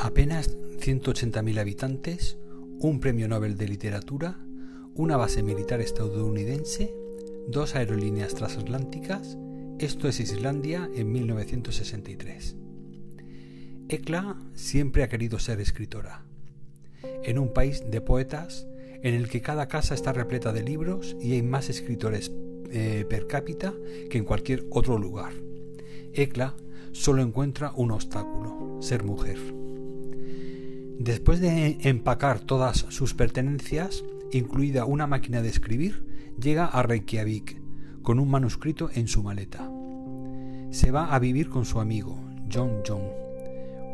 Apenas 180.000 habitantes, un premio Nobel de literatura, una base militar estadounidense, dos aerolíneas transatlánticas, esto es Islandia en 1963. Ekla siempre ha querido ser escritora. En un país de poetas en el que cada casa está repleta de libros y hay más escritores eh, per cápita que en cualquier otro lugar. Ekla solo encuentra un obstáculo, ser mujer. Después de empacar todas sus pertenencias, incluida una máquina de escribir, llega a Reykjavik con un manuscrito en su maleta. Se va a vivir con su amigo, John John,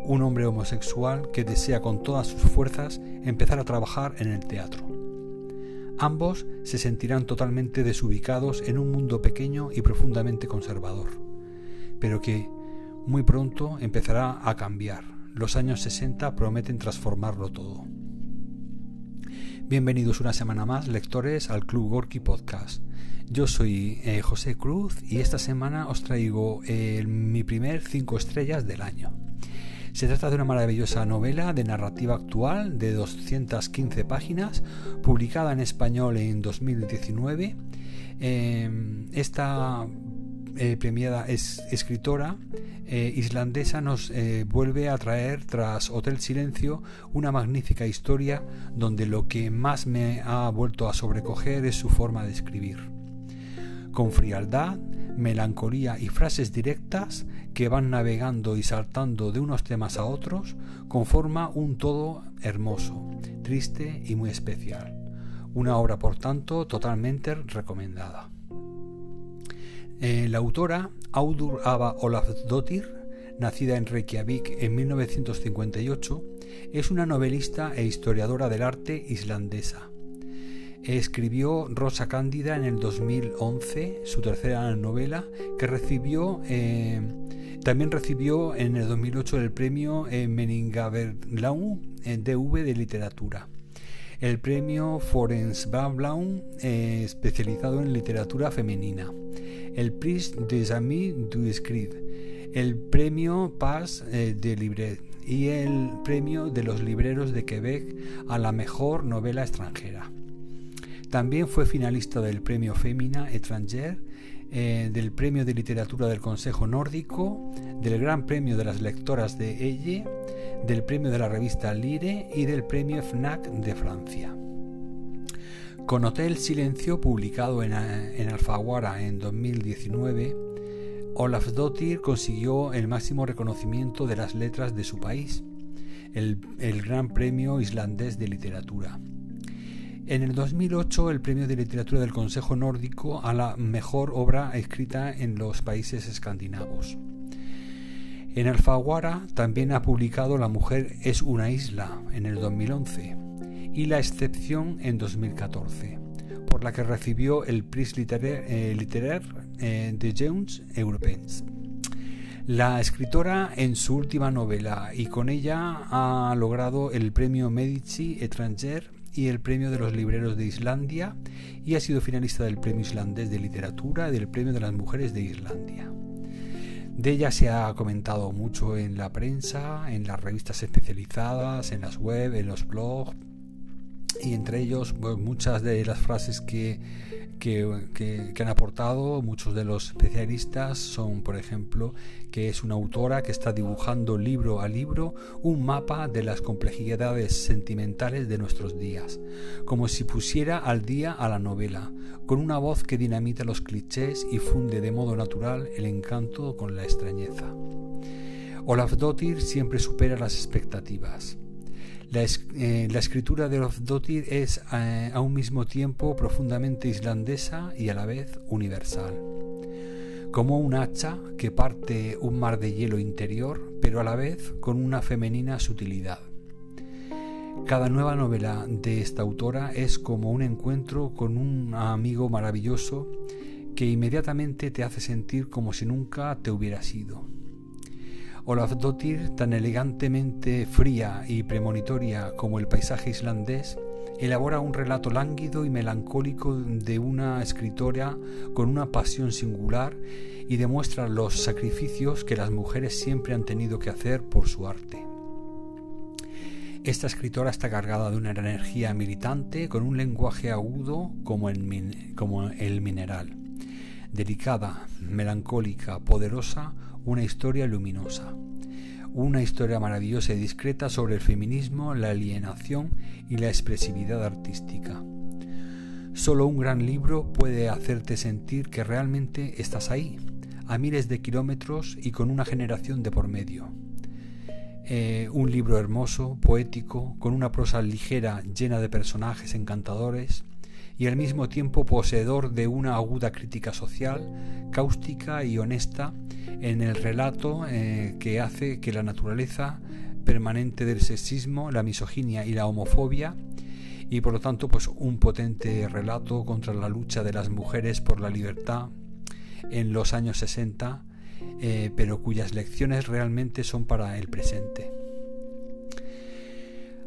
un hombre homosexual que desea con todas sus fuerzas empezar a trabajar en el teatro. Ambos se sentirán totalmente desubicados en un mundo pequeño y profundamente conservador, pero que muy pronto empezará a cambiar los años 60 prometen transformarlo todo. Bienvenidos una semana más, lectores, al Club Gorky Podcast. Yo soy eh, José Cruz y esta semana os traigo eh, mi primer 5 estrellas del año. Se trata de una maravillosa novela de narrativa actual de 215 páginas, publicada en español en 2019. Eh, esta eh, premiada es, escritora eh, islandesa nos eh, vuelve a traer tras Hotel Silencio una magnífica historia donde lo que más me ha vuelto a sobrecoger es su forma de escribir. Con frialdad, melancolía y frases directas que van navegando y saltando de unos temas a otros, conforma un todo hermoso, triste y muy especial. Una obra, por tanto, totalmente recomendada. Eh, la autora, Audur Ava Olafsdottir, nacida en Reykjavik en 1958, es una novelista e historiadora del arte islandesa. Escribió Rosa Cándida en el 2011, su tercera novela, que recibió eh, también recibió en el 2008 el premio eh, Meningaverlaun DV de literatura. El premio Forens especializado en literatura femenina el Prix des Amis du Escrit, el Premio Paz eh, de Libret y el Premio de los Libreros de Quebec a la Mejor Novela Extranjera. También fue finalista del Premio Femina Étrangère, eh, del Premio de Literatura del Consejo Nórdico, del Gran Premio de las Lectoras de Elle, del Premio de la revista Lire y del Premio FNAC de Francia. Con Hotel Silencio, publicado en, Alfaguara en 2019, Olaf Dottir consiguió el máximo reconocimiento de las letras de su país, el, el, Gran Premio Islandés de Literatura. En el 2008, el Premio de Literatura del Consejo Nórdico a la mejor obra escrita en los países escandinavos. En Alfaguara también ha publicado La mujer es una isla en el 2011 y La excepción en 2014, por la que recibió el Prix Littéraire, eh, eh, de Jones Européens. La escritora en su última novela y con ella ha logrado el premio Medici Étranger y el premio de los libreros de Islandia y ha sido finalista del premio islandés de literatura y del premio de las mujeres de Islandia. De ella se ha comentado mucho en la prensa, en las revistas especializadas, en las web, en los blogs, y entre ellos muchas de las frases que, que, han aportado muchos de los especialistas son, por ejemplo, que es una autora que está dibujando libro a libro un mapa de las complejidades sentimentales de nuestros días, como si pusiera al día a la novela, con una voz que dinamita los clichés y funde de modo natural el encanto con la extrañeza. Olaf Dottir siempre supera las expectativas. Eh, la, escritura de Lofdottir es eh, a un mismo tiempo profundamente islandesa y a la vez universal. Como un hacha que parte un mar de hielo interior, pero a la vez con una femenina sutilidad. Cada nueva novela de esta autora es como un encuentro con un amigo maravilloso que inmediatamente te hace sentir como si nunca te hubiera sido. Olafdottir, tan elegantemente fría y premonitoria como el paisaje islandés, elabora un relato lánguido y melancólico de una escritora con una pasión singular y demuestra los sacrificios que las mujeres siempre han tenido que hacer por su arte. Esta escritora está cargada de una energía militante con un lenguaje agudo como el mineral. Delicada, melancólica, poderosa, una historia luminosa. Una historia maravillosa y discreta sobre el feminismo, la alienación y la expresividad artística. Solo un gran libro puede hacerte sentir que realmente estás ahí, a miles de kilómetros y con una generación de por medio. Eh, un libro hermoso, poético, con una prosa ligera llena de personajes encantadores y al mismo tiempo poseedor de una aguda crítica social, cáustica y honesta en el relato eh, que hace que la naturaleza permanente del sexismo, la misoginia y la homofobia y por lo tanto pues un potente relato contra la lucha de las mujeres por la libertad en los años 60 eh, pero cuyas lecciones realmente son para el presente.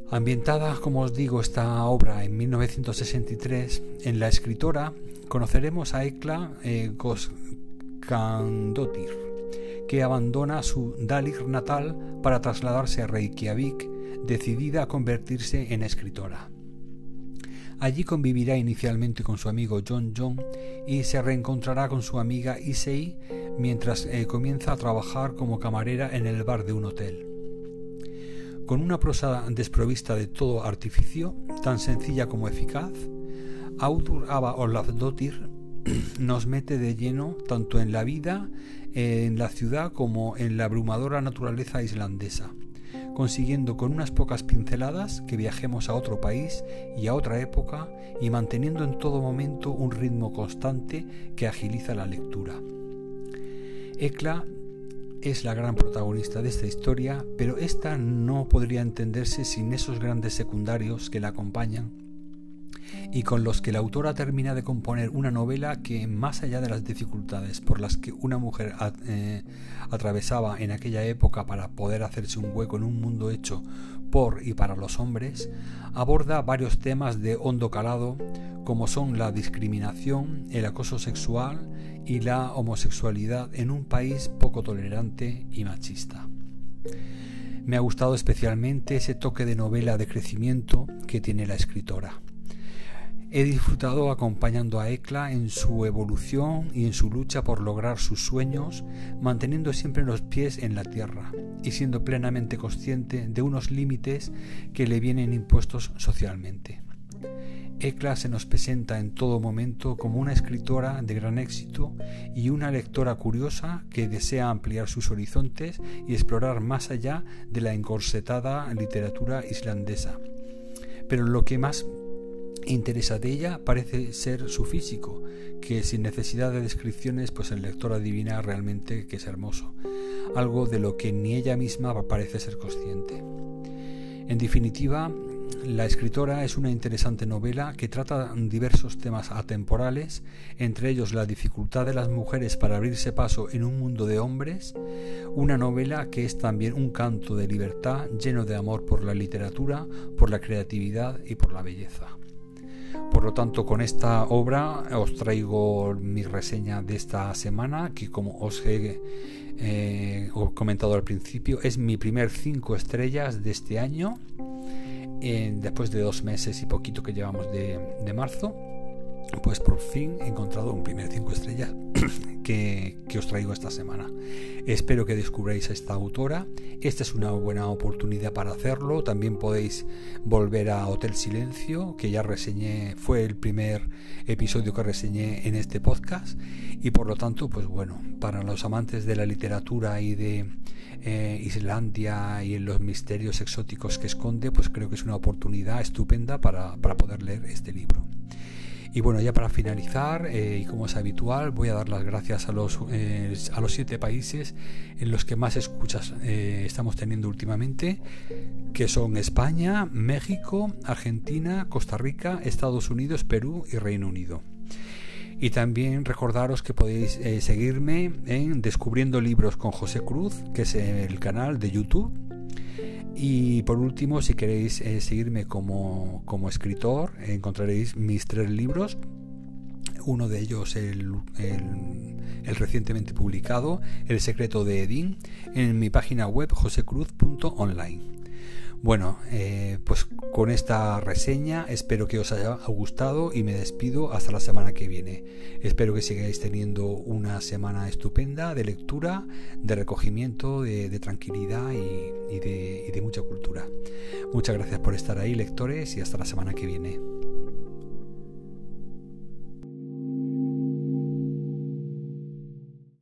Ambientada, como os digo, esta obra en 1963, en la escritora conoceremos a Ekla eh, que abandona su Dalir natal para trasladarse a Reykjavik, decidida a convertirse en escritora. Allí convivirá inicialmente con su amigo John John y se reencontrará con su amiga Issei mientras eh, comienza a trabajar como camarera en el bar de un hotel. Con una prosa desprovista de todo artificio, tan sencilla como eficaz, Audur Ava Olafdottir nos mete de lleno tanto en la vida en la ciudad como en la abrumadora naturaleza islandesa, consiguiendo con unas pocas pinceladas que viajemos a otro país y a otra época y manteniendo en todo momento un ritmo constante que agiliza la lectura. Ekla es la gran protagonista de esta historia, pero esta no podría entenderse sin esos grandes secundarios que la acompañan y con los que la autora termina de componer una novela que, más allá de las dificultades por las que una mujer eh, atravesaba en aquella época para poder hacerse un hueco en un mundo hecho por y para los hombres, aborda varios temas de hondo calado como son la discriminación, el acoso sexual y la homosexualidad en un país poco tolerante y machista. Me ha gustado especialmente ese toque de novela de crecimiento que tiene la escritora. He disfrutado acompañando a Ekla en su evolución y en su lucha por lograr sus sueños, manteniendo siempre los pies en la tierra y siendo plenamente consciente de unos límites que le vienen impuestos socialmente. Ekla se nos presenta en todo momento como una escritora de gran éxito y una lectora curiosa que desea ampliar sus horizontes y explorar más allá de la encorsetada literatura islandesa. Pero lo que más interesa de ella parece ser su físico, que sin necesidad de descripciones pues el lector adivina realmente que es hermoso, algo de lo que ni ella misma parece ser consciente. En definitiva, la escritora es una interesante novela que trata diversos temas atemporales, entre ellos la dificultad de las mujeres para abrirse paso en un mundo de hombres, una novela que es también un canto de libertad lleno de amor por la literatura, por la creatividad y por la belleza. Por lo tanto, con esta obra os traigo mi reseña de esta semana, que como os he eh, comentado al principio, es mi primer 5 estrellas de este año después de dos meses y poquito que llevamos de, marzo, pues por fin he encontrado un primer 5 estrellas que, os traigo esta semana. Espero que descubráis a esta autora. Esta es una buena oportunidad para hacerlo. También podéis volver a Hotel Silencio, que ya reseñé, fue el primer episodio que reseñé en este podcast. Y por lo tanto, pues bueno, para los amantes de la literatura y de eh, Islandia y los misterios exóticos que esconde, pues creo que es una oportunidad estupenda para, poder leer este libro. Y bueno, ya para finalizar, eh, y como es habitual, voy a dar las gracias a los, eh, a los siete países en los que más escuchas estamos teniendo últimamente, que son España, México, Argentina, Costa Rica, Estados Unidos, Perú y Reino Unido. Y también recordaros que podéis eh, seguirme en Descubriendo Libros con José Cruz, que es el canal de YouTube. Y por último, si queréis eh, seguirme como, escritor, encontraréis mis tres libros. Uno de ellos, el, el, recientemente publicado, El secreto de Edín, en mi página web josecruz.online. Bueno, eh, pues con esta reseña espero que os haya gustado y me despido hasta la semana que viene. Espero que sigáis teniendo una semana estupenda de lectura, de recogimiento, de, tranquilidad y de mucha cultura. Muchas gracias por estar ahí, lectores, y hasta la semana que viene.